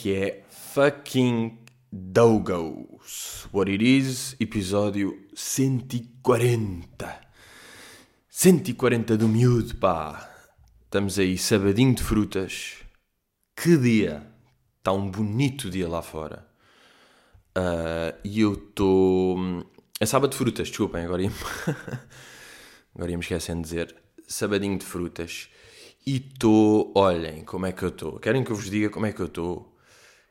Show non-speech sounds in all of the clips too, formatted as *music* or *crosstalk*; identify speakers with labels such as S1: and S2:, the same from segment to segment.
S1: Que é? Fucking Dogos. What it is, episódio 140. 140 do miúdo, pá. Estamos aí, sabadinho de frutas. Que dia! Está um bonito dia lá fora. Uh, e eu estou. É sábado de frutas, desculpem, agora ia *laughs* agora ia-me esquecendo de dizer. Sabadinho de frutas. E estou. Olhem como é que eu estou. Querem que eu vos diga como é que eu estou?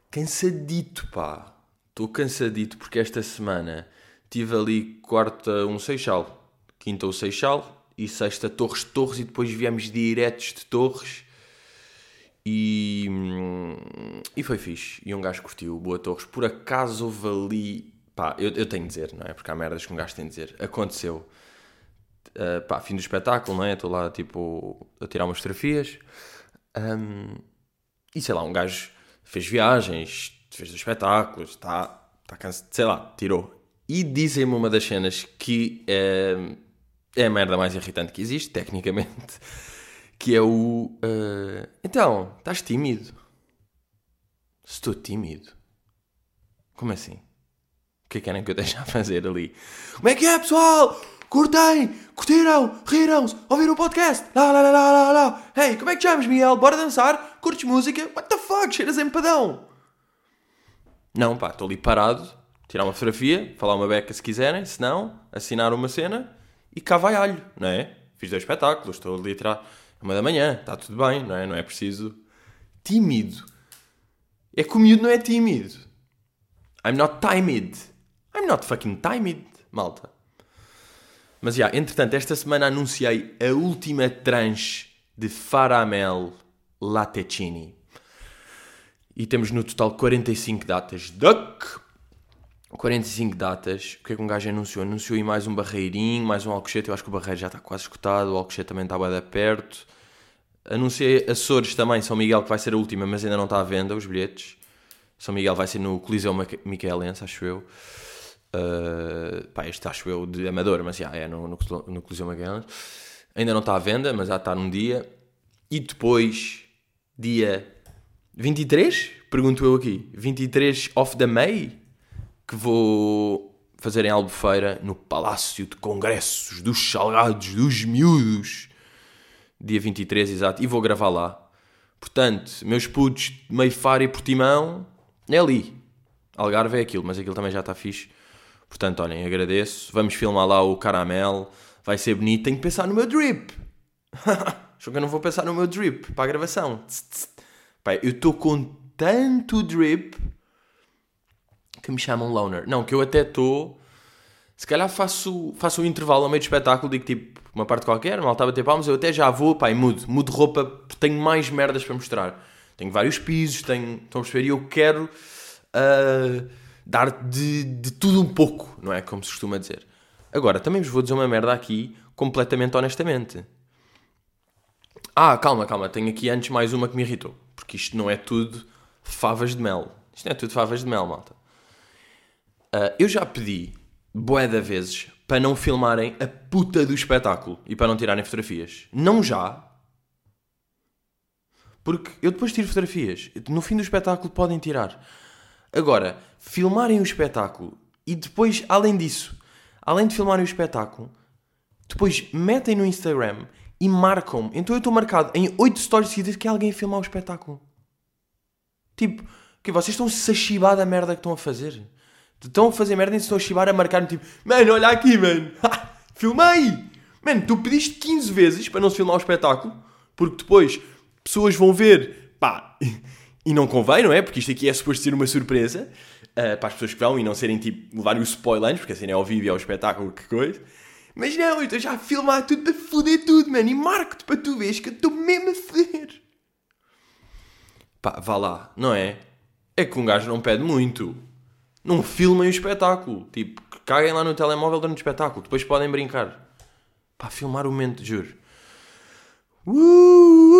S1: Cansadito, pá. Estou cansadito porque esta semana tive ali quarta um Seixal, quinta o Seixal e sexta Torres Torres e depois viemos diretos de Torres. E, e foi fixe. E um gajo curtiu, boa Torres. Por acaso houve ali. Pá, eu, eu tenho de dizer, não é? Porque há merdas que um gajo tem de dizer. Aconteceu. Uh, pá, fim do espetáculo, não é? Estou lá, tipo, a tirar umas fotografias. Um, e sei lá, um gajo fez viagens, fez os espetáculos, está tá cansado, sei lá, tirou. E dizem-me uma das cenas que é, é a merda mais irritante que existe, tecnicamente, *laughs* que é o. Uh, então, estás tímido? Estou tímido? Como assim? O que é que querem que eu deixe a fazer ali? Como é que é, pessoal? Curtem, curtiram, riram-se, ouviram o podcast, lá, lá, lá, lá, lá, lá. Hey, como é que chamas, Miguel? Bora dançar? Curtes música? What the fuck? Cheiras a empadão. Não, pá, estou ali parado, tirar uma fotografia, falar uma beca se quiserem, se não, assinar uma cena e cá vai alho, não é? Fiz dois espetáculos, estou ali a tirar uma da manhã, está tudo bem, não é? Não é preciso. Tímido. É que o miúdo não é tímido. I'm not timid. I'm not fucking timid, malta. Mas já, yeah, entretanto, esta semana anunciei a última tranche de Faramel Latecini. E temos no total 45 datas. Duck! 45 datas. O que é que um gajo anunciou? Anunciou aí mais um barreirinho, mais um alcochete. Eu acho que o barreiro já está quase escutado. O alcochete também está bem perto. Anunciei Açores também, São Miguel, que vai ser a última, mas ainda não está à venda os bilhetes. São Miguel vai ser no Coliseu Micaelense, acho eu. Uh, pá, este acho eu de amador, mas já é no, no, no Coliseu Magalhães. Ainda não está à venda, mas já está num dia. E depois, dia 23, pergunto eu aqui, 23 of the May, que vou fazer em Albufeira, no Palácio de Congressos dos Salgados dos Miúdos. Dia 23, exato. E vou gravar lá. Portanto, meus putos meio Faro e Portimão, é ali. Algarve é aquilo, mas aquilo também já está fixe. Portanto, olhem, agradeço. Vamos filmar lá o caramelo. Vai ser bonito. Tenho que pensar no meu drip. *laughs* Só que eu não vou pensar no meu drip para a gravação. Pai, eu estou com tanto drip que me chamam loner. Não, que eu até estou. Se calhar faço, faço um intervalo ao meio do espetáculo, digo tipo uma parte qualquer, mal estava a ter palmas, eu até já vou, pai, mudo, mudo roupa, tenho mais merdas para mostrar. Tenho vários pisos, tenho. Estão a perceber? E eu quero. Uh, dar de, de tudo um pouco, não é? Como se costuma dizer. Agora, também vos vou dizer uma merda aqui, completamente honestamente. Ah, calma, calma, tenho aqui antes mais uma que me irritou. Porque isto não é tudo favas de mel. Isto não é tudo favas de mel, malta. Uh, eu já pedi, bué de vezes, para não filmarem a puta do espetáculo e para não tirarem fotografias. Não já. Porque eu depois tiro fotografias. No fim do espetáculo podem tirar. Agora, filmarem o espetáculo e depois, além disso, além de filmarem o espetáculo, depois metem no Instagram e marcam-me. Então eu estou marcado em 8 stories seguidas que é alguém a filmar o espetáculo. Tipo, que vocês estão-se a chibar da merda que estão a fazer. Estão a fazer merda e estão a chibar a marcar-me tipo, mano, olha aqui, mano. *laughs* Filmei! Mano, tu pediste 15 vezes para não se filmar o espetáculo, porque depois pessoas vão ver, pá, *laughs* e não convém, não é? Porque isto aqui é suposto ser uma surpresa uh, para as pessoas que vão e não serem tipo, levarem os spoilers, porque assim é ao vivo e é ao espetáculo, que coisa. Mas não, eu estou já a filmar tudo para foder tudo, mano, e marco-te para tu veres que eu estou mesmo a foder. Pá, vá lá, não é? É que um gajo não pede muito. Não filmem o espetáculo. Tipo, caguem lá no telemóvel durante o espetáculo. Depois podem brincar. Pá, filmar o momento, juro. Uh, uh,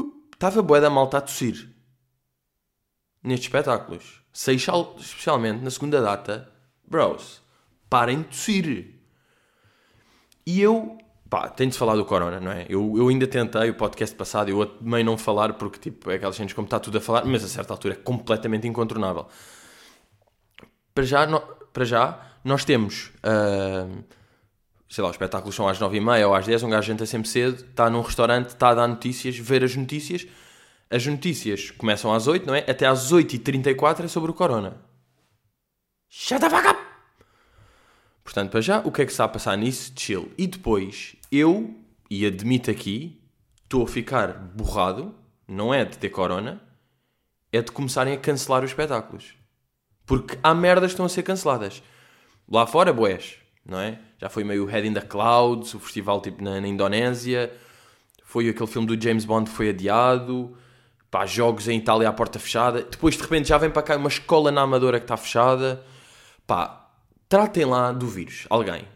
S1: uh, Estava bué da malta a tossir. Nestes espetáculos. Seixal, especialmente na segunda data. Bros, parem de tossir. E eu pá, tem de falar do Corona, não é? Eu, eu ainda tentei o podcast passado, eu também não falar porque, tipo, é aquelas cenas como está tudo a falar, mas a certa altura é completamente incontornável. Para já, no, para já nós temos, uh, sei lá, os espetáculos são às 9h30 ou às 10 um gajo janta sempre cedo, está num restaurante, está a dar notícias, ver as notícias. As notícias começam às 8, não é? Até às 8h34 é sobre o Corona. Shut the fuck up! Portanto, para já, o que é que está a passar nisso? Chill. E depois, eu, e admito aqui, estou a ficar borrado, não é de ter corona, é de começarem a cancelar os espetáculos. Porque há merdas que estão a ser canceladas. Lá fora, boés, não é? Já foi meio Head in the Clouds, o festival tipo na, na Indonésia, foi aquele filme do James Bond que foi adiado, pá, jogos em Itália à porta fechada. Depois, de repente, já vem para cá uma escola na Amadora que está fechada. Pá, tratem lá do vírus, alguém.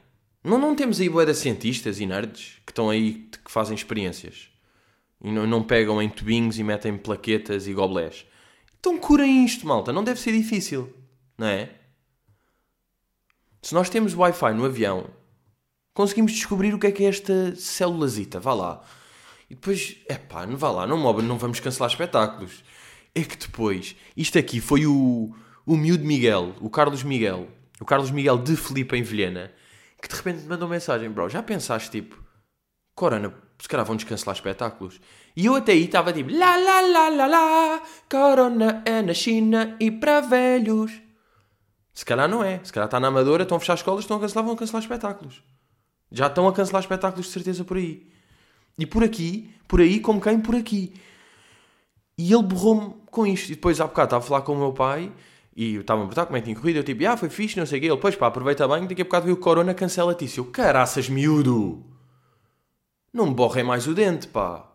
S1: Não, não temos aí boeda cientistas e nerds que estão aí, que fazem experiências. E não, não pegam em tubinhos e metem plaquetas e goblés. Então curem isto, malta. Não deve ser difícil, não é? Se nós temos Wi-Fi no avião, conseguimos descobrir o que é que é esta célulazita. Vá lá. E depois, é pá, não vá lá, não, não vamos cancelar espetáculos. É que depois, isto aqui foi o, o miúdo Miguel, o Carlos Miguel, o Carlos Miguel de Felipe em Vilhena, que de repente mandou mensagem, bro, já pensaste tipo, Corona, se calhar vão descancelar espetáculos. E eu até aí estava tipo, lá lá lá lá lá, Corona é na China e para velhos. Se calhar não é. Se calhar está na Amadora, estão a fechar escolas, estão a cancelar, vão cancelar espetáculos. Já estão a cancelar espetáculos de certeza por aí. E por aqui, por aí, como quem por aqui. E ele borrou-me com isto. E depois há bocado estava a falar com o meu pai e estava a perguntar como é que tinha corrido. Eu tipo, ah, foi fixe, não sei o quê. Ele, pois pá, aproveita bem, daqui a bocado viu o Corona, cancela-te. Eu, caraças, miúdo! Não me borrem mais o dente, pá.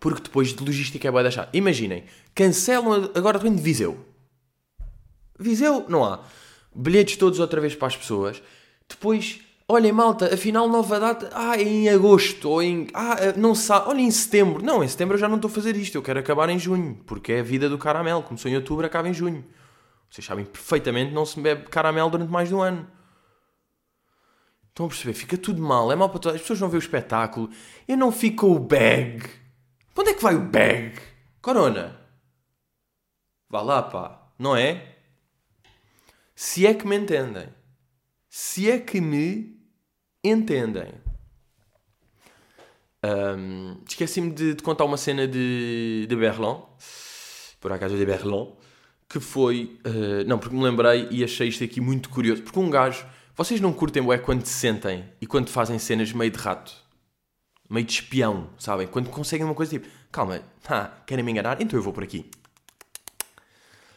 S1: Porque depois de logística é boa deixar. Imaginem, cancelam agora de Viseu. Viseu, não há. Bilhetes todos outra vez para as pessoas. Depois, olhem malta, afinal nova data, ah, em agosto, ou em, ah, é, não sabe, olha em setembro. Não, em setembro eu já não estou a fazer isto, eu quero acabar em junho, porque é a vida do caramelo. Começou em outubro, acaba em junho. Vocês sabem perfeitamente não se bebe caramelo durante mais de um ano. Estão a perceber? Fica tudo mal, é mal para todas. As pessoas não veem o espetáculo. Eu não fico o bag. Para onde é que vai o bag? Corona. Vá lá, pá. Não é? Se é que me entendem. Se é que me entendem. Um, Esqueci-me de, de, contar uma cena de, de Berlin. Por acaso de Berlin. Que foi. Uh, não, porque me lembrei e achei isto aqui muito curioso. Porque um gajo. Vocês não curtem é quando se sentem e quando fazem cenas meio de rato? Meio de espião, sabem? Quando conseguem uma coisa tipo, calma, ah, querem me enganar? Então eu vou por aqui.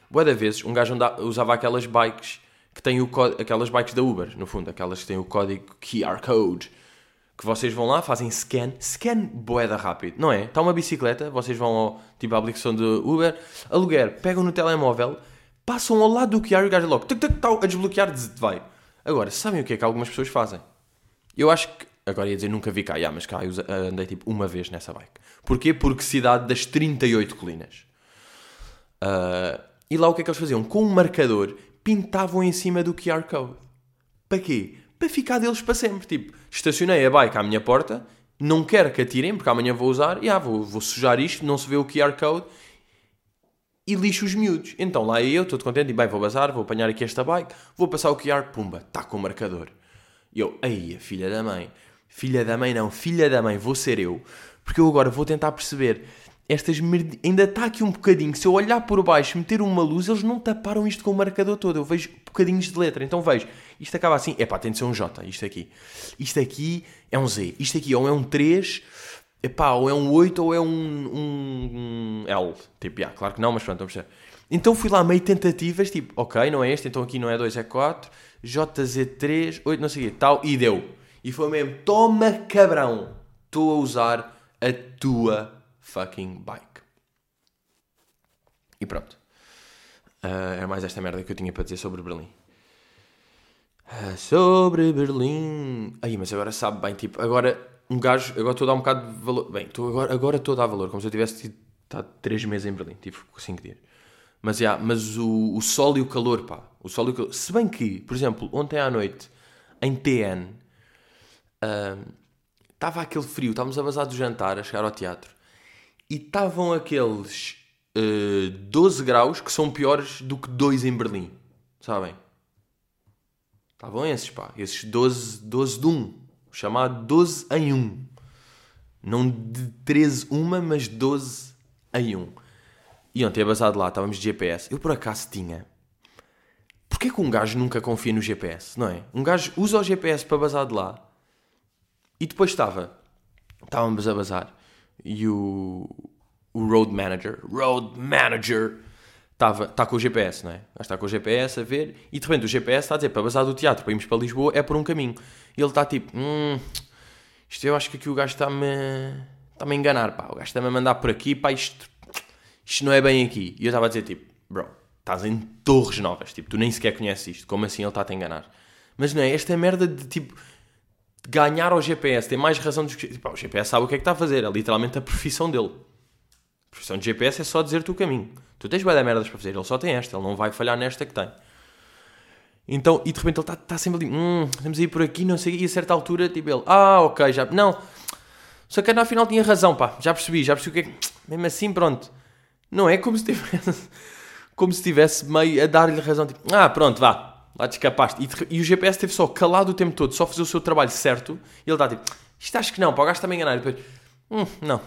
S1: Boa da vezes, um gajo usava aquelas bikes que têm o aquelas bikes da Uber, no fundo, aquelas que têm o código QR Code, que vocês vão lá, fazem scan, scan boeda rápido, não é? Está uma bicicleta, vocês vão ao, tipo, à aplicação do Uber, aluguer, pegam no telemóvel, passam ao lado do QR e o gajo logo, tuc, tuc, tal, a desbloquear, vai. Agora, sabem o que é que algumas pessoas fazem? Eu acho que, agora ia dizer nunca vi cá, yeah, mas cá eu andei tipo uma vez nessa bike. Porquê? Porque cidade das 38 colinas. Uh, e lá o que é que eles faziam? Com um marcador, pintavam em cima do QR Code. Para quê? Para ficar deles para sempre. Tipo, estacionei a bike à minha porta, não quero que atirem, porque amanhã vou usar, e ah, vou, vou sujar isto, não se vê o QR Code, e lixo os miúdos. Então lá eu, estou contente, e bem, vou bazar, vou apanhar aqui esta bike, vou passar o QR, pumba, está com o marcador. E eu, aí, filha da mãe, filha da mãe não, filha da mãe, vou ser eu, porque eu agora vou tentar perceber estas merd... ainda está aqui um bocadinho. Se eu olhar por baixo, meter uma luz, eles não taparam isto com o marcador todo. Eu vejo bocadinhos de letra. Então vejo, isto acaba assim. É pá, tem de ser um J, isto aqui. Isto aqui é um Z. Isto aqui ou é um 3, epá, ou é um 8 ou é um, um, um L. Tipo, yeah, claro que não, mas pronto, vamos ver. Então fui lá meio tentativas, tipo, ok, não é este, então aqui não é 2, é 4. JZ3, 8, não sei o quê, tal, e deu. E foi mesmo, toma cabrão, estou a usar a tua fucking bike. E pronto. Uh, é mais esta merda que eu tinha para dizer sobre Berlim. Uh, sobre Berlim. Aí, mas agora sabe bem, tipo, agora um gajo, agora estou a dar um bocado de valor. Bem, estou agora, agora estou a dar valor, como se eu tivesse estado 3 meses em Berlim, tive 5 dias. Mas, yeah, mas o, o sol e o calor, pá. O sol e o calor. Se bem que, por exemplo, ontem à noite, em TN, Estava aquele frio, estávamos a vazar do jantar, a chegar ao teatro, e estavam aqueles uh, 12 graus que são piores do que 2 em Berlim, sabem? Estavam esses, pá, esses 12, 12 de 1, chamado 12 em 1. Não de 13 uma, mas 12 em 1. E ontem, basado lá, estávamos de GPS. Eu por acaso tinha. Porquê que um gajo nunca confia no GPS, não é? Um gajo usa o GPS para basar de lá e depois estava. Estávamos a bazar e o, o road manager, road manager, estava, está com o GPS, não é? Está com o GPS a ver e de repente o GPS está a dizer para bazar do teatro, para irmos para Lisboa, é por um caminho. E ele está tipo, hum, isto eu acho que aqui o gajo está-me está-me a enganar, pá. O gajo está-me a mandar por aqui, pá, isto, isto não é bem aqui. E eu estava a dizer tipo, bro, estás em Torres Novas, tipo, tu nem sequer conheces isto, como assim ele está a enganar? Mas não é, esta merda de tipo ganhar ao GPS tem mais razão do que. Tipo, o GPS sabe o que é que está a fazer, é literalmente a profissão dele. A profissão de GPS é só dizer-te o caminho. Tu tens bem merdas para fazer, ele só tem esta, ele não vai falhar nesta que tem. Então, e de repente ele está tá sempre ali, hum, temos a ir por aqui, não sei, e a certa altura, tipo ele, ah, ok, já, não, só que afinal tinha razão, pá, já percebi, já percebi o que é que, mesmo assim, pronto, não é como se tivesse, *laughs* como se tivesse meio a dar-lhe razão, tipo, ah, pronto, vá, lá te escapaste. E, e, o GPS teve só calado o tempo todo, só fazer o seu trabalho certo. E ele está tipo, isto acho que não, pá, o gajo está-me a enganar. E depois, hum, não.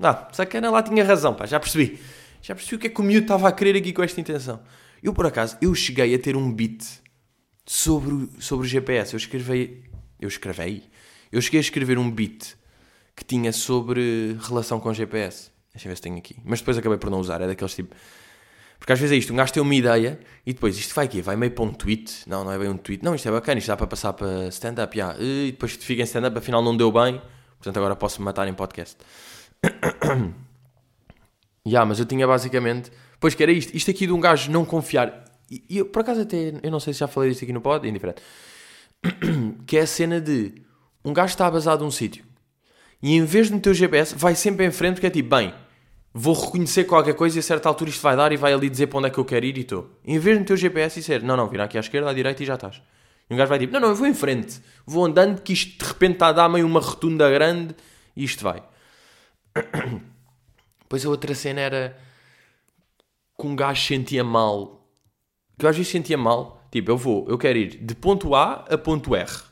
S1: Ah, sacana lá tinha razão, pá, já percebi. Já percebi o que é que o miúdo estava a querer aqui com esta intenção. Eu, por acaso, eu cheguei a ter um beat sobre, sobre o GPS. Eu escrevi... Eu escrevi? Eu cheguei a escrever um beat que tinha sobre relação com o GPS. Deixa eu ver se tenho aqui. Mas depois acabei por não usar. É daqueles tipo porque às vezes é isto, um gajo tem uma ideia e depois isto vai aqui, vai meio para um tweet. Não, não é bem um tweet. Não, isto é bacana, isto dá para passar para stand-up. Yeah. E depois fica em stand-up, afinal não deu bem, portanto agora posso me matar em podcast. *coughs* yeah, mas eu tinha basicamente. Pois que era isto, isto aqui de um gajo não confiar. E, e eu, por acaso até, eu não sei se já falei disto aqui no pod, é indiferente. *coughs* que é a cena de um gajo está basado num sítio e em vez de meter o GPS, vai sempre em frente porque é tipo, bem vou reconhecer qualquer coisa e a certa altura isto vai dar e vai ali dizer para onde é que eu quero ir e estou. Em vez de meter o GPS e ser, não, não, vira aqui à esquerda, à direita e já estás. E um gajo vai tipo, não, não, eu vou em frente, vou andando que isto de repente está a dar meio uma rotunda grande e isto vai. *coughs* Depois a outra cena era que um gajo sentia mal. Que eu às vezes sentia mal, tipo, eu vou, eu quero ir de ponto A a ponto R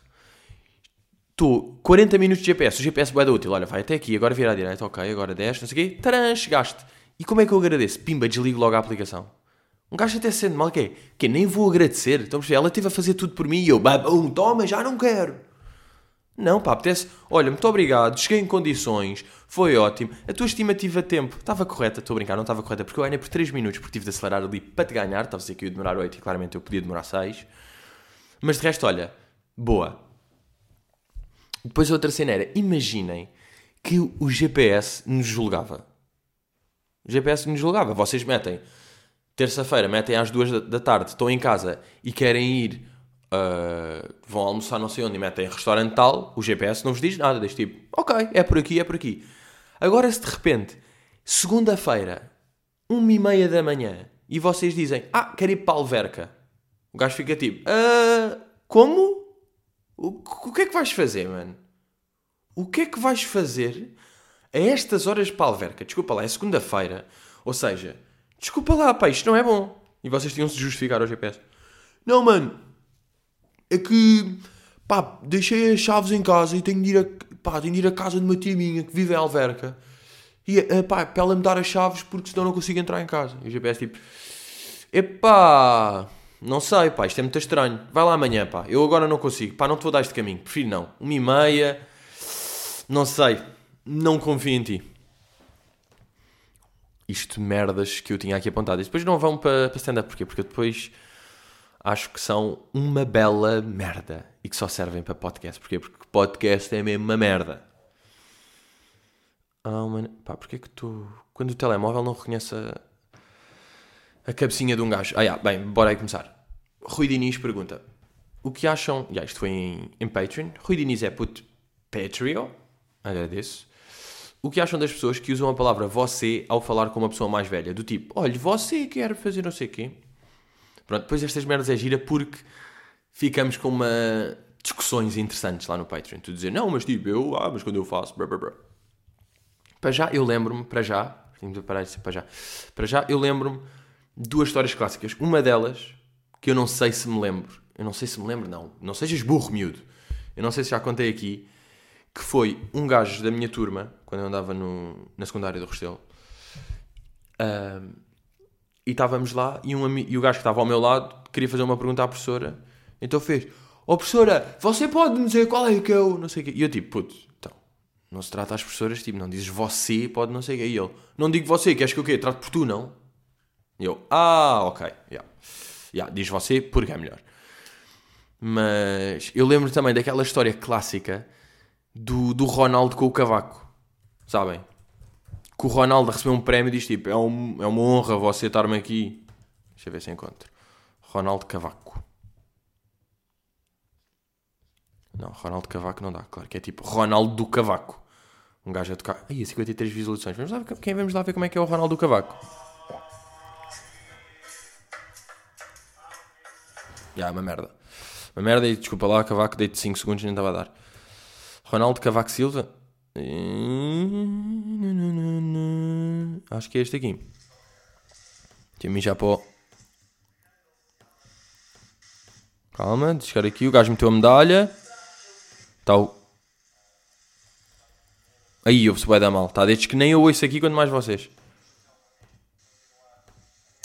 S1: estou 40 minutos de GPS, o GPS é útil, olha, vai até aqui, agora vira à direita, ok, agora 10, não sei o quê, taran, chegaste. E como é que eu agradeço? Pimba, desligo logo a aplicação. Um gajo até sendo mal, que é? Que nem vou agradecer. Então, ela esteve a fazer tudo por mim e eu, bum, toma, já não quero. Não, pá, apetece. Olha, muito obrigado, cheguei em condições, foi ótimo. A tua estimativa de tempo estava correta, estou a brincar, não estava correta, porque eu ganhei por 3 minutos, porque tive de acelerar ali para te ganhar. Estava a dizer que eu ia demorar 8 e claramente eu podia demorar 6. Mas de resto, olha, boa. Depois a outra cena era, imaginem que o GPS nos julgava. O GPS nos julgava. Vocês metem, terça-feira, metem às duas da tarde, estão em casa e querem ir, uh, vão almoçar não sei onde e metem restaurante tal, o GPS não vos diz nada. Diz tipo, ok, é por aqui, é por aqui. Agora se de repente, segunda-feira, uma e meia da manhã, e vocês dizem, ah, quero ir para a Alverca. O gajo fica tipo, ah, como? O, o que é que vais fazer, mano? O que é que vais fazer a estas horas para a alverca? Desculpa lá, é segunda-feira. Ou seja, desculpa lá, pá, isto não é bom. E vocês tinham-se justificar ao GPS. Não, mano. É que, pá, deixei as chaves em casa e tenho de ir a, pá, tenho de ir a casa de uma tia minha que vive em Alverca. E, eh, pá, para ela me dar as chaves porque senão não consigo entrar em casa. E o GPS tipo, epá... Não sei, pá, isto é muito estranho. Vai lá amanhã, pá. Eu agora não consigo. Pá, não te vou dar este caminho. Prefiro não. Uma e meia. Não sei. Não confio em ti. Isto merdas que eu tinha aqui apontado. E depois não vão para, para stand-up. Porquê? Porque depois acho que são uma bela merda. E que só servem para podcast. Porquê? Porque podcast é mesmo uma merda. Ah, mano. Pá, porquê que tu... Quando o telemóvel não reconhece a a cabecinha de um gajo. Ah, yeah, bem, bora aí começar. Rui Diniz pergunta: O que acham. Já, isto foi em, em Patreon. Rui Diniz é puto Patreon. Agradeço. O que acham das pessoas que usam a palavra você ao falar com uma pessoa mais velha? Do tipo, olha, você quer fazer não sei o quê. Pronto, depois estas merdas é gira porque ficamos com uma discussões interessantes lá no Patreon. Tu dizer, não, mas tipo, eu, ah, mas quando eu faço, blá, blá, blá. Para já, eu lembro-me, para já, tenho de parar de dizer para já, para já, eu lembro-me duas histórias clássicas. Uma delas, que eu não sei se me lembro, eu não sei se me lembro, não, não sejas burro, miúdo, eu não sei se já contei aqui, que foi um gajo da minha turma, quando eu andava no, na secundária do Restelo, uh, e estávamos lá, e, um, e o gajo que estava ao meu lado queria fazer uma pergunta à professora, então fez, ó oh, professora, você pode me dizer qual é que eu, não sei o quê, e eu tipo, puto, então, não se trata às professoras, tipo, não dizes você, pode não sei o quê, e ele, não digo você, queres que eu quê? Trato por tu, não? E eu, ah, ok, yeah. Yeah, diz você porque é melhor. Mas eu lembro também daquela história clássica do, do Ronaldo com o cavaco. Sabem? Que o Ronaldo recebeu um prémio e diz tipo: é, um, é uma honra você estar-me aqui. Deixa eu ver se encontro. Ronaldo Cavaco. Não, Ronaldo Cavaco não dá, claro que é tipo Ronaldo do Cavaco. Um gajo a tocar. Aí, 53 visualizações. Vamos lá, quem vamos lá ver como é que é o Ronaldo do Cavaco. Já, yeah, uma merda. Uma merda e desculpa lá, Cavaco, dei-te 5 segundos e nem estava a dar. Ronaldo Cavaco Silva. Acho que é este aqui. Para o... Calma, de chegar aqui. O gajo meteu a medalha. Está o... Aí, ouve-se bem da mal. Está desde que nem eu ouço aqui, quanto mais vocês.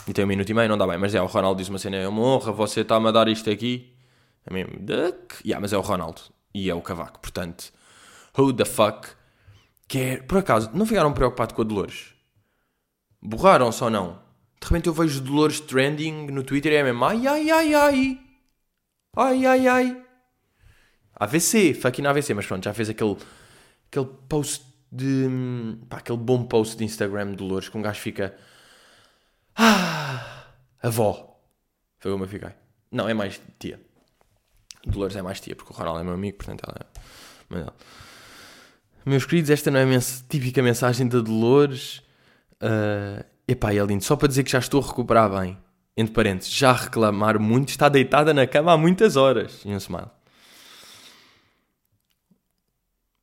S1: E tem um minuto e meio, não dá bem. Mas é, o Ronaldo diz uma cena, é uma honra, você está-me a dar isto aqui. É mesmo, duck. Yeah, mas é o Ronaldo. E é o Cavaco. Portanto, who the fuck quer... Por acaso, não ficaram preocupados com a Dolores? Borraram-se ou não? De repente eu vejo Dolores trending no Twitter e é mesmo, ai, ai, ai, ai. Ai, ai, ai. AVC, fucking AVC. Mas pronto, já fez aquele, aquele post de... Pá, aquele bom post de Instagram de Dolores que um gajo fica... Ah, avó. Foi como eu fiquei. Não, é mais tia. Dolores é mais tia, porque o Ronaldo é meu amigo, portanto ela é. Mas, meus queridos, esta não é a mens típica mensagem da Dolores. Uh, epá, é lindo. Só para dizer que já estou a recuperar bem. Entre parênteses, já reclamar muito, está deitada na cama há muitas horas. E um smile.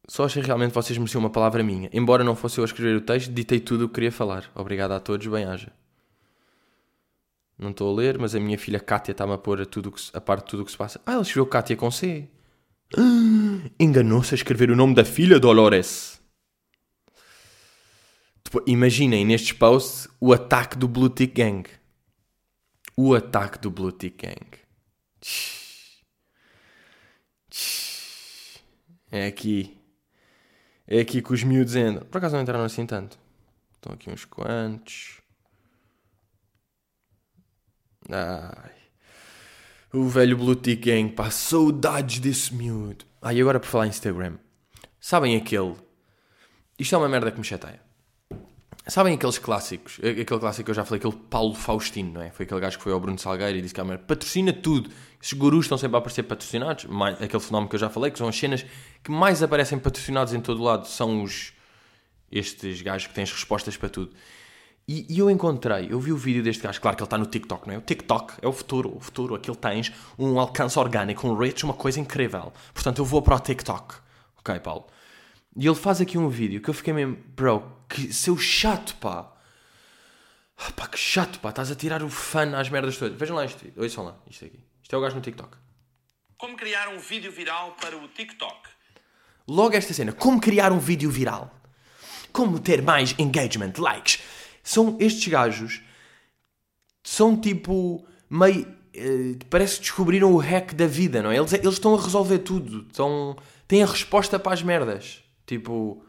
S1: Só achei realmente vocês mereciam uma palavra minha. Embora não fosse eu a escrever o texto, ditei tudo o que queria falar. Obrigado a todos, bem-haja. Não estou a ler, mas a minha filha Kátia está-me a pôr a, tudo que, a parte de tudo o que se passa. Ah, ela escreveu Kátia com C. *gasps* Enganou-se a escrever o nome da filha, Dolores. Imaginem nestes posts o ataque do Blue Tick Gang. O ataque do Blue Tick Gang. É aqui. É aqui que os miúdos entram. Por acaso não entraram assim tanto. Estão aqui uns quantos. Ai. O velho Blue Tick Gang, pá, saudades desse miúdo. Ah, e agora por falar em Instagram. Sabem aquele. Isto é uma merda que me chateia. Sabem aqueles clássicos? Aquele clássico que eu já falei, aquele Paulo Faustino, não é? Foi aquele gajo que foi ao Bruno Salgueiro e disse que a merda patrocina tudo. Esses gurus estão sempre a aparecer patrocinados. Mais, aquele fenómeno que eu já falei, que são as cenas que mais aparecem patrocinados em todo lado, são os. Estes gajos que têm as respostas para tudo. E, e, eu encontrei, eu vi o vídeo deste gajo, claro que ele está no TikTok, não é? O TikTok é o futuro, o futuro, aquilo tens um alcance orgânico, um reach, uma coisa incrível. Portanto, eu vou para o TikTok. Ok, Paulo? E ele faz aqui um vídeo que eu fiquei mesmo, bro, que seu chato, pá. Ah, pá, que chato, pá, estás a tirar o fã às merdas todas. Vejam lá isto, ouçam lá, isto aqui. Isto é o gajo no TikTok.
S2: Como criar um vídeo viral para o TikTok?
S1: Logo esta cena, como criar um vídeo viral? Como ter mais engagement, likes? São estes gajos são tipo meio. Uh, parece que descobriram o hack da vida, não é? Eles, eles estão a resolver tudo. Estão, têm a resposta para as merdas. Tipo.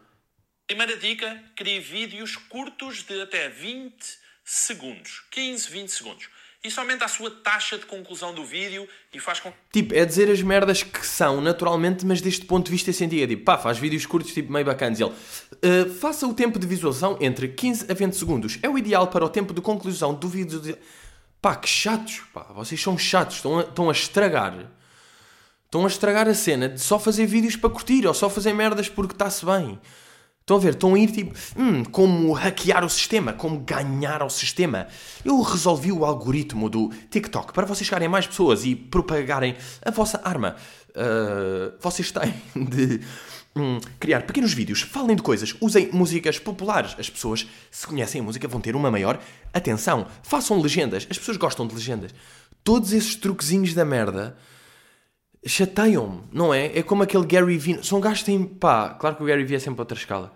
S2: Primeira dica: crie vídeos curtos de até 20 segundos. 15, 20 segundos. Isso aumenta a sua taxa de conclusão do vídeo e faz com
S1: Tipo, é dizer as merdas que são naturalmente, mas deste ponto de vista científico. É tipo, pá, faz vídeos curtos, tipo, meio bacanas. Ele, uh, faça o tempo de visualização entre 15 a 20 segundos. É o ideal para o tempo de conclusão do vídeo. De... Pá, que chatos, pá, vocês são chatos, estão a, estão a estragar. Estão a estragar a cena de só fazer vídeos para curtir ou só fazer merdas porque está-se bem. Estão a ver? Estão a ir tipo, hum, como hackear o sistema, como ganhar ao sistema. Eu resolvi o algoritmo do TikTok para vocês chegarem a mais pessoas e propagarem a vossa arma. Uh, vocês têm *laughs* de hum, criar pequenos vídeos, falem de coisas, usem músicas populares. As pessoas, se conhecem a música, vão ter uma maior atenção. Façam legendas. As pessoas gostam de legendas. Todos esses truquezinhos da merda chateiam-me, não é? É como aquele Gary Vee. São gajos que têm. pá, claro que o Gary Vee é sempre outra escala.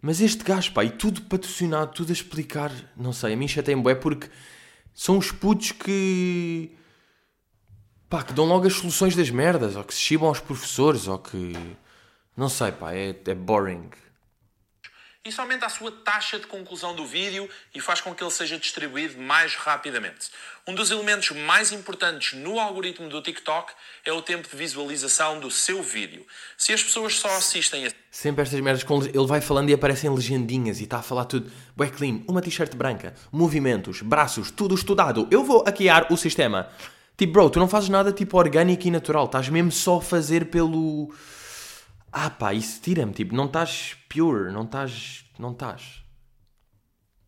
S1: Mas este gajo, pá, e tudo patrocinado, tudo a explicar, não sei, a mim chateia-me é porque são os putos que. pá, que dão logo as soluções das merdas, ou que se chibam aos professores, ou que. não sei, pá, é, é boring.
S2: Isso aumenta a sua taxa de conclusão do vídeo e faz com que ele seja distribuído mais rapidamente. Um dos elementos mais importantes no algoritmo do TikTok é o tempo de visualização do seu vídeo. Se as pessoas só assistem a.
S1: Sempre estas merdas com. Ele vai falando e aparecem legendinhas e está a falar tudo. Bué clean, uma t-shirt branca, movimentos, braços, tudo estudado. Eu vou hackear o sistema. Tipo, bro, tu não fazes nada tipo orgânico e natural. Estás mesmo só a fazer pelo ah pá, isso tira-me, tipo, não estás pure, não estás, não estás.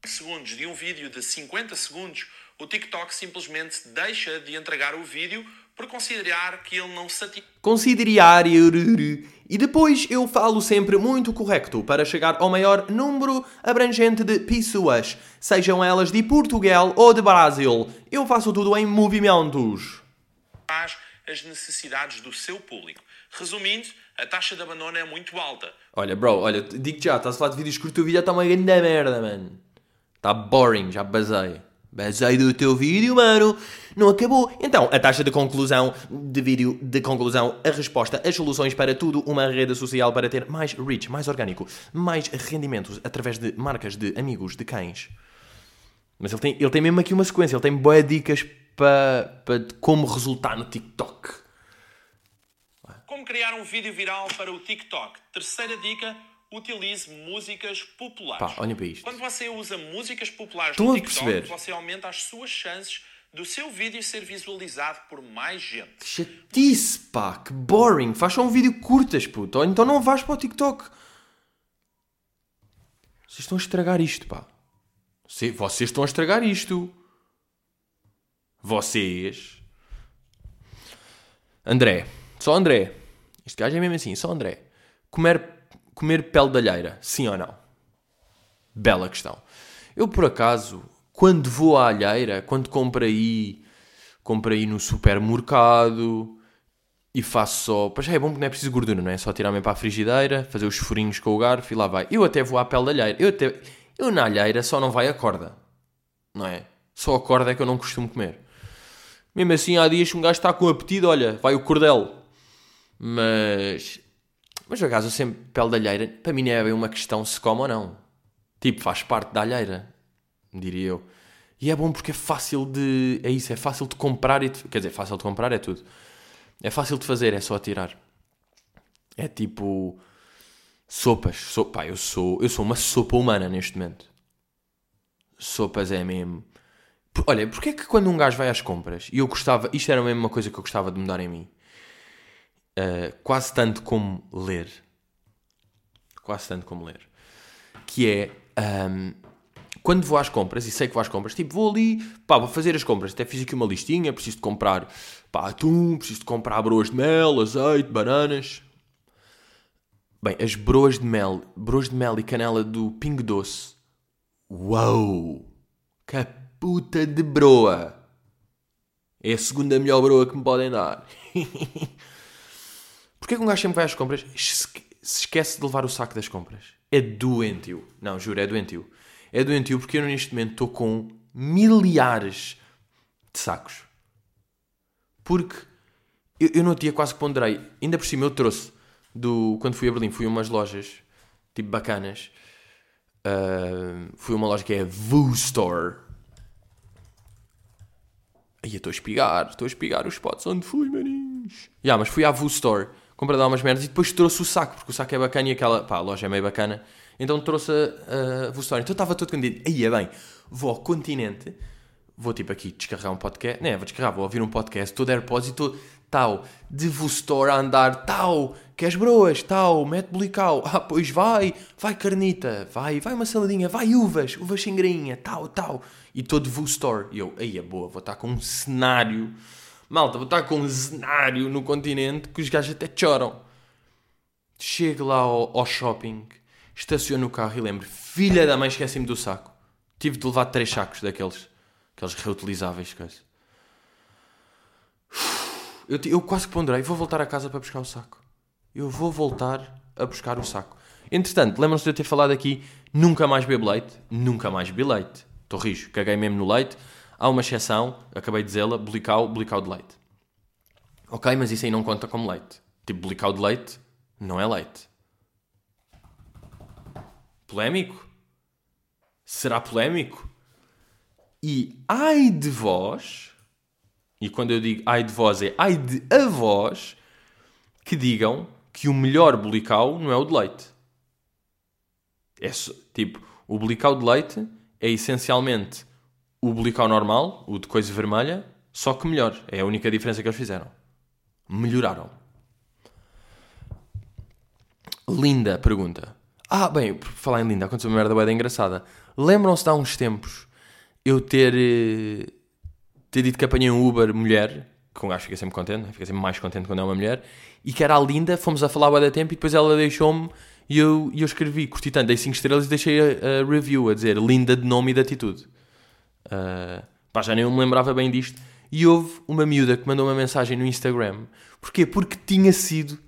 S2: Segundos de um vídeo de 50 segundos, o TikTok simplesmente deixa de entregar o vídeo por considerar que ele não satisfaz.
S1: Considerar e depois eu falo sempre muito correto para chegar ao maior número abrangente de pessoas, sejam elas de Portugal ou de Brasil. Eu faço tudo em movimentos.
S2: As necessidades do seu público. Resumindo, a taxa de abandono é muito alta.
S1: Olha, bro, olha, digo já, estás a falar de vídeos curtos, o vídeo já está uma grande merda, mano. Está boring, já basei. Basei do teu vídeo, mano. Não acabou. Então, a taxa de conclusão de vídeo, de conclusão, a resposta, as soluções para tudo, uma rede social para ter mais reach, mais orgânico, mais rendimentos através de marcas de amigos, de cães. Mas ele tem, ele tem mesmo aqui uma sequência, ele tem boas dicas para, para como resultar no TikTok.
S2: Como criar um vídeo viral para o TikTok? Terceira dica, utilize músicas populares.
S1: Pá, olha para isto.
S2: Quando você usa músicas populares
S1: Estou
S2: no TikTok,
S1: perceber.
S2: você aumenta as suas chances do seu vídeo ser visualizado por mais gente.
S1: Chatice, pá, que boring. Faz só um vídeo curtas, puto. Ou então não vais para o TikTok. Vocês estão a estragar isto, pá. Vocês estão a estragar isto. Vocês. André. Só André. Este gajo é mesmo assim, só André. Comer, comer pele de alheira, sim ou não? Bela questão. Eu, por acaso, quando vou à alheira, quando compro aí, compro aí no supermercado e faço só. Pois é bom porque não é preciso gordura, não é? Só tirar-me para a frigideira, fazer os furinhos com o garfo e lá vai. Eu até vou à pele da alheira. Eu, até, eu na alheira só não vai a corda, não é? Só a corda é que eu não costumo comer. Mesmo assim, há dias que um gajo está com apetite, olha, vai o cordel. Mas. Mas, por acaso, sempre pele de alheira, para mim não é bem uma questão se come ou não. Tipo, faz parte da alheira, diria eu. E é bom porque é fácil de. É isso, é fácil de comprar e. De, quer dizer, fácil de comprar é tudo. É fácil de fazer, é só tirar. É tipo. Sopas. Sopa, eu sou, eu sou uma sopa humana neste momento. Sopas é mesmo. Olha, porque é que quando um gajo vai às compras e eu gostava. Isto era mesmo uma coisa que eu gostava de mudar em mim uh, quase tanto como ler. Quase tanto como ler. Que é. Um, quando vou às compras, e sei que vou às compras, tipo, vou ali, pá, vou fazer as compras. Até fiz aqui uma listinha, preciso de comprar, pá, atum, preciso de comprar broas de mel, azeite, bananas. Bem, as broas de mel, broas de mel e canela do Pingo Doce. Uau! Que puta de broa! É a segunda melhor broa que me podem dar. *laughs* Porquê que um gajo sempre vai às compras se esquece de levar o saco das compras? É doentio. Não, juro, é doentio. É doentio porque eu neste momento estou com milhares de sacos. Porque eu, eu no dia quase que ponderei. Ainda por cima eu trouxe do... Quando fui a Berlim, fui a umas lojas tipo bacanas. Uh, fui a uma loja que é a Voo Store. Aí eu estou a espigar, estou a espigar os spots onde fui, maninhos. Já, yeah, mas fui à Voo Store comprei lá umas merdas. E depois trouxe o saco, porque o saco é bacana e aquela, pá, a loja é meio bacana. Então trouxe a, a Então estava todo candido. Aí é bem, vou ao continente, vou tipo aqui descarregar um podcast, né, vou descarregar, vou ouvir um podcast, de AirPods e estou tal, de store a andar, tal, queres broas, tal, mete bolical, *laughs* ah, pois vai, vai carnita, vai, vai uma saladinha, vai uvas, uvas sem grainha, tal, tal, e de store, e eu, aí é boa, vou estar com um cenário, malta, vou estar com um cenário no continente que os gajos até choram. Chego lá ao, ao shopping, estaciono o carro e lembro, filha da mãe, esqueci-me do saco. Tive de levar três sacos daqueles, aqueles reutilizáveis, coisa. Eu, eu quase ponderei, vou voltar a casa para buscar o saco. Eu vou voltar a buscar o saco. Entretanto, lembram-se de eu ter falado aqui, nunca mais bebo leite? Nunca mais bebi leite. Estou rijo, caguei mesmo no leite. Há uma exceção, acabei de dizê-la, bolical, bolical de leite. Ok, mas isso aí não conta como leite. Tipo, bolical de leite não é leite. Polémico? Será polémico? E ai de vós, e quando eu digo ai de vós é ai de avós, que digam que o melhor bolical não é o de leite. É tipo, o bolical de leite é essencialmente o bolical normal, o de coisa vermelha, só que melhor. É a única diferença que eles fizeram. Melhoraram. Linda pergunta. Ah, bem, por falar em Linda, aconteceu uma merda bem engraçada. Lembram-se de há uns tempos eu ter, eh, ter dito que apanhei um Uber mulher, que um gajo fica sempre contente, né? fica sempre mais contente quando é uma mulher, e que era a Linda, fomos a falar da tempo e depois ela deixou-me e eu, eu escrevi, curti tanto, dei 5 estrelas e deixei a, a, review a dizer Linda de nome e de atitude. Uh, pá, já nem eu me lembrava bem disto. E houve uma miúda que mandou uma mensagem no Instagram. Porquê? Porque tinha sido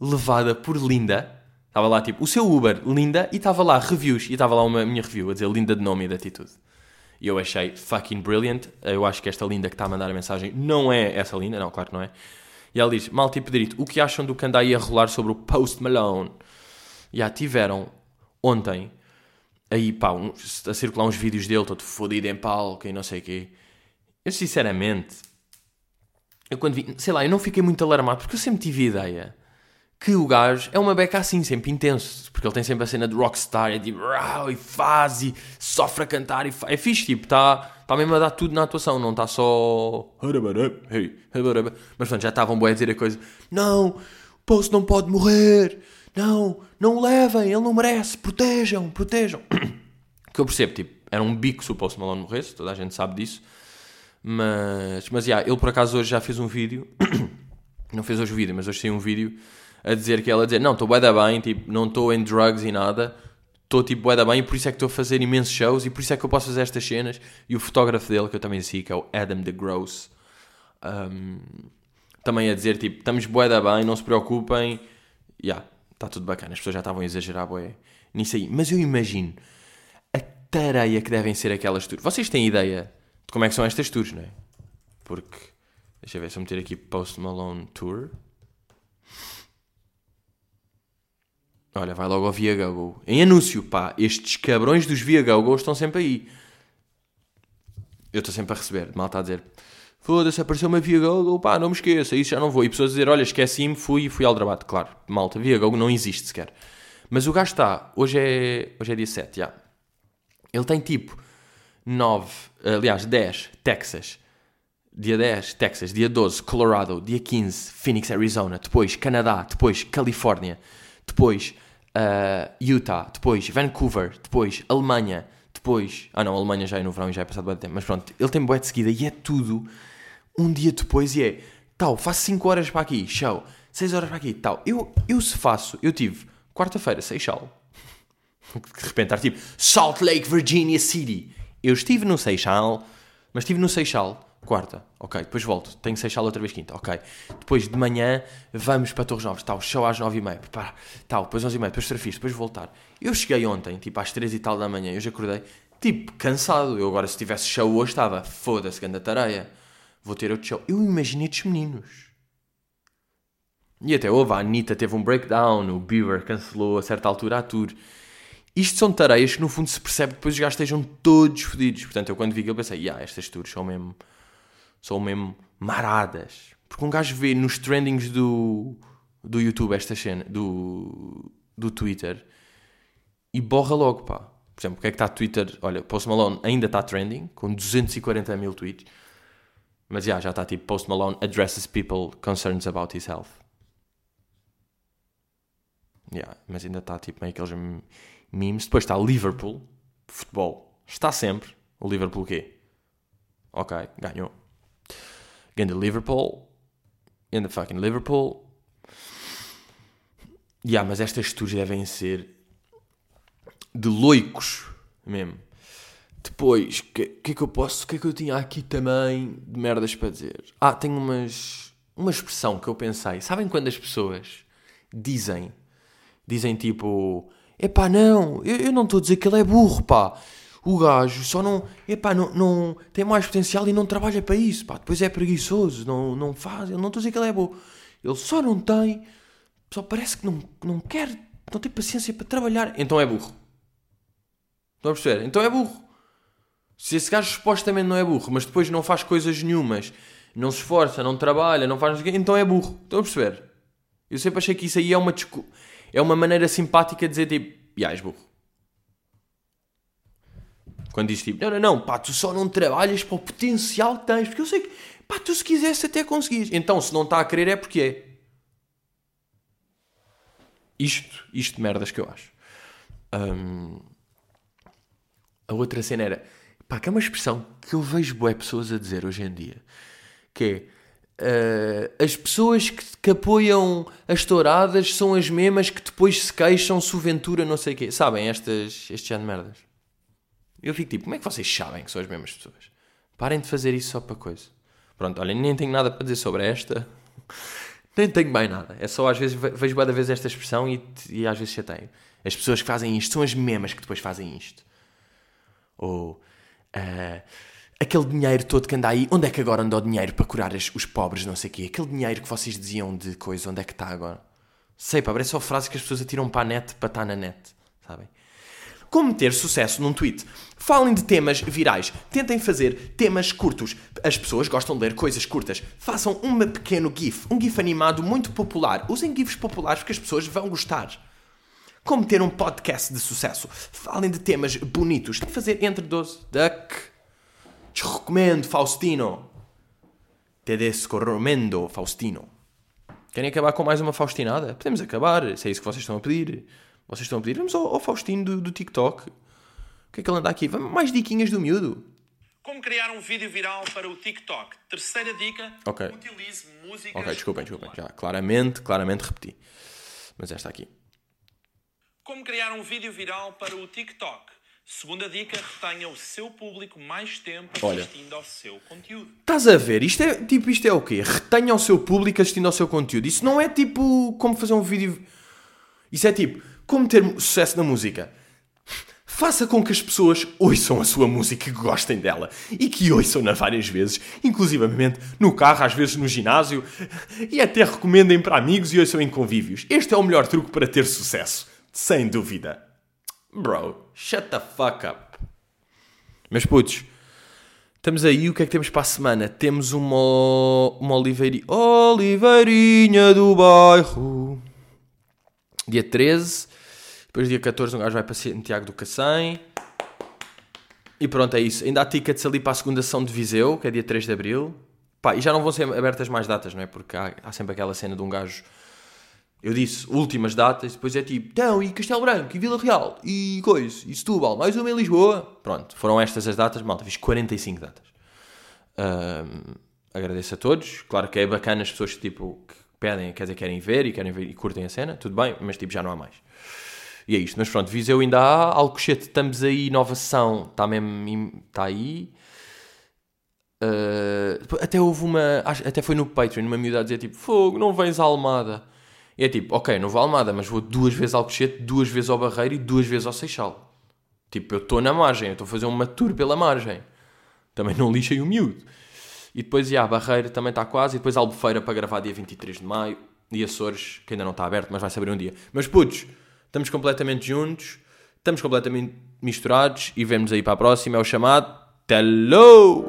S1: levada por Linda. Estava lá tipo, o seu Uber, Linda, e estava lá reviews, e estava lá uma minha review a dizer Linda de nome e de atitude. E eu achei fucking brilliant. Eu acho que esta Linda que está a mandar a mensagem não é essa Linda, não, claro que não é. E ela diz, mal tipo direito, o que acham do que anda aí a rolar sobre o Post Malone? Já tiveram ontem aí pá, um, a circular uns vídeos dele todo fodido em palco e não sei o quê. Eu sinceramente, eu quando vi, sei lá, eu não fiquei muito alarmado porque eu sempre tive a ideia que o gajo é uma beca assim, sempre intenso, porque ele tem sempre a cena de rockstar, é tipo, e faz e sofre a cantar e faz. é fixe, tipo, está tá mesmo a dar tudo na atuação, não está só. Mas pronto, já estavam bem a dizer a coisa: não, o Post não pode morrer, não, não o levem, ele não merece, protejam, protejam. *clears throat* que eu percebo, tipo, era um bico se o Post Malone morresse, toda a gente sabe disso. Mas, mas, yeah, ele por acaso hoje já fez um vídeo, *clears throat* não fez hoje o vídeo, mas hoje tem um vídeo a dizer que ela a dizer, não, estou bué da bem, tipo, não estou em drugs e nada, estou tipo bué da bem e por isso é que estou a fazer imensos shows e por isso é que eu posso fazer estas cenas. E o fotógrafo dele, que eu também sei, que é o Adam the Gross, um, também a dizer, tipo, estamos bué da bem, não se preocupem, yeah, está tudo bacana, as pessoas já estavam a exagerar bué nisso aí. Mas eu imagino a tareia que devem ser aquelas tours. Vocês têm ideia de como é que são estas tours, não é? Porque, deixa eu ver se eu meter aqui Post Malone Tour. Olha, vai logo ao Viagogo. Em anúncio, pá, estes cabrões dos Viagogo estão sempre aí. Eu estou sempre a receber, mal está a dizer, foda-se, apareceu uma Viagogo, pá, não me esqueça, isso já não vou. E pessoas a dizer, olha, esqueci-me, fui e fui ao debate. Claro, malta, Viagogo não existe sequer. Mas o gajo está, hoje é, hoje é dia 7, já. Ele tem tipo 9, aliás, 10, Texas. Dia 10, Texas. Dia 12, Colorado. Dia 15, Phoenix, Arizona. Depois, Canadá. Depois, Califórnia. Depois, uh, Utah, depois Vancouver, depois Alemanha, depois. Ah não, Alemanha já é no verão e já é passado bem tempo, mas pronto, ele tem boé de seguida e é tudo um dia depois e é tal, faço 5 horas para aqui, show, 6 horas para aqui, tal. Eu, eu se faço, eu tive quarta-feira, Seixal, de repente estar tipo Salt Lake, Virginia City. Eu estive no Seixal, mas estive no Seixal quarta, ok, depois volto, tenho Seixal outra vez quinta, ok. Depois de manhã vamos para Torres Novas, tal, show às nove e meia, prepara, tal, depois onze e meia, depois surfista, depois voltar. Eu cheguei ontem, tipo às três e tal da manhã, eu já acordei, tipo, cansado. Eu agora se tivesse show hoje estava, foda-se, grande tareia, vou ter outro show. Eu imaginei estes meninos. E até houve, a Anitta teve um breakdown, o Bieber cancelou a certa altura a tour. Isto são tareias que no fundo se percebe depois os gajos estejam todos fodidos. Portanto, eu quando vi aquilo pensei, yeah, estas tours são mesmo são mesmo maradas. Porque um gajo vê nos trendings do, do YouTube esta cena, do, do Twitter, e borra logo, pá. Por exemplo, o que é que está Twitter? Olha, Post Malone ainda está trending, com 240 mil tweets. Mas yeah, já está tipo Post Malone addresses people concerns about his health. Yeah, mas ainda está tipo meio aqueles memes. Depois está Liverpool, futebol. Está sempre. O Liverpool quê? Ok, ganhou. Ganha Liverpool. In the fucking Liverpool. Yeah, mas estas tours devem ser de loicos mesmo. Depois, o que, que é que eu posso. O que é que eu tinha aqui também de merdas para dizer? Ah, tenho umas. Uma expressão que eu pensei. Sabem quando as pessoas dizem. Dizem tipo. Epá, não, eu, eu não estou a dizer que ele é burro, pá. O gajo só não. Epá, não, não. Tem mais potencial e não trabalha para isso, pá. Depois é preguiçoso, não, não faz. Eu não estou a dizer que ele é burro. Ele só não tem. Só parece que não, não quer. Não tem paciência para trabalhar. Então é burro. Estão a perceber? Então é burro. Se esse gajo supostamente não é burro, mas depois não faz coisas nenhumas, não se esforça, não trabalha, não faz então é burro. Estão a perceber? Eu sempre achei que isso aí é uma, é uma maneira simpática de dizer tipo, já és burro. Quando diz tipo, não, não, não, pá, tu só não trabalhas para o potencial que tens, porque eu sei que, pá, tu se quisesse até conseguires. Então, se não está a querer é porque é. Isto, isto de merdas que eu acho. Um, a outra cena era, pá, que é uma expressão que eu vejo boas pessoas a dizer hoje em dia, que é, uh, as pessoas que, que, apoiam as touradas são as mesmas que depois se queixam se Ventura não sei o quê. Sabem estas, este género de merdas? Eu fico tipo, como é que vocês sabem que são as mesmas pessoas? Parem de fazer isso só para coisa. Pronto, olha, nem tenho nada para dizer sobre esta. *laughs* nem tenho bem nada. É só às vezes, vejo cada vez esta expressão e, e às vezes chateio. As pessoas que fazem isto são as mesmas que depois fazem isto. Ou uh, aquele dinheiro todo que anda aí, onde é que agora anda o dinheiro para curar as, os pobres, não sei o quê? Aquele dinheiro que vocês diziam de coisa, onde é que está agora? Sei, pá, parece só frases que as pessoas atiram para a net para estar na net, sabem? Como ter sucesso num tweet? Falem de temas virais. Tentem fazer temas curtos. As pessoas gostam de ler coisas curtas. Façam um pequeno GIF, um GIF animado muito popular. Usem GIFs populares porque as pessoas vão gostar. Como ter um podcast de sucesso. Falem de temas bonitos. Tem que fazer entre 12. Duck. Te recomendo, Faustino. Te descorromendo, Faustino. Querem acabar com mais uma Faustinada? Podemos acabar, se é isso que vocês estão a pedir. Vocês estão a pedir? Vamos ao, ao Faustino do, do, TikTok. O que é que ele anda aqui? Vamos mais diquinhas do miúdo.
S2: Como criar um vídeo viral para o TikTok. Terceira dica.
S1: Ok.
S2: Utilize músicas.
S1: Ok, desculpem, desculpem. Já, claramente, claramente repeti. Mas esta aqui.
S2: Como criar um vídeo viral para o TikTok? Segunda dica, retenha o seu público mais tempo
S1: Olha,
S2: assistindo ao seu conteúdo.
S1: Estás a ver? Isto é, tipo, isto é o quê? Retenha o seu público assistindo ao seu conteúdo. Isso não é tipo como fazer um vídeo... Isso é tipo, como ter sucesso na música. Faça com que as pessoas ouçam a sua música e gostem dela. E que ouçam-na várias vezes, inclusivamente no carro, às vezes no ginásio, e até recomendem para amigos e ouçam em convívios. Este é o melhor truque para ter sucesso. Sem dúvida. Bro, shut the fuck up. Mas putos, estamos aí. O que é que temos para a semana? Temos uma, uma oliveirinha, oliveirinha do bairro. Dia 13. Depois, dia 14, um gajo vai para Santiago do Cacém. E pronto, é isso. Ainda há tickets ali para a segunda sessão de Viseu, que é dia 3 de Abril. Pá, e já não vão ser abertas mais datas, não é? Porque há, há sempre aquela cena de um gajo eu disse últimas datas, depois é tipo, então, e Castelo Branco, e Vila Real, e coisa, e Setúbal, mais uma em Lisboa. Pronto, foram estas as datas, malta, fiz 45 datas. Um, agradeço a todos. Claro que é bacana as pessoas que, tipo, que pedem, quer dizer, querem ver e querem ver e curtem a cena, tudo bem, mas tipo, já não há mais. E é isto, mas pronto, Viseu ainda há, Alcochete, estamos aí, inovação, está mesmo, está aí. Uh, até houve uma, até foi no Patreon, uma miúda a dizer tipo, fogo, não vens à Almada. E é tipo, ok, não vou à Almada, mas vou duas vezes ao Alcochete, duas vezes ao Barreiro e duas vezes ao Seixal. Tipo, eu estou na margem, estou a fazer uma tour pela margem. Também não lixei o miúdo. E depois, já, Barreiro também está quase. E depois Albufeira para gravar dia 23 de Maio. E Açores, que ainda não está aberto, mas vai saber um dia. Mas putos, estamos completamente juntos. Estamos completamente misturados. E vemos aí para a próxima. É o chamado... Hello!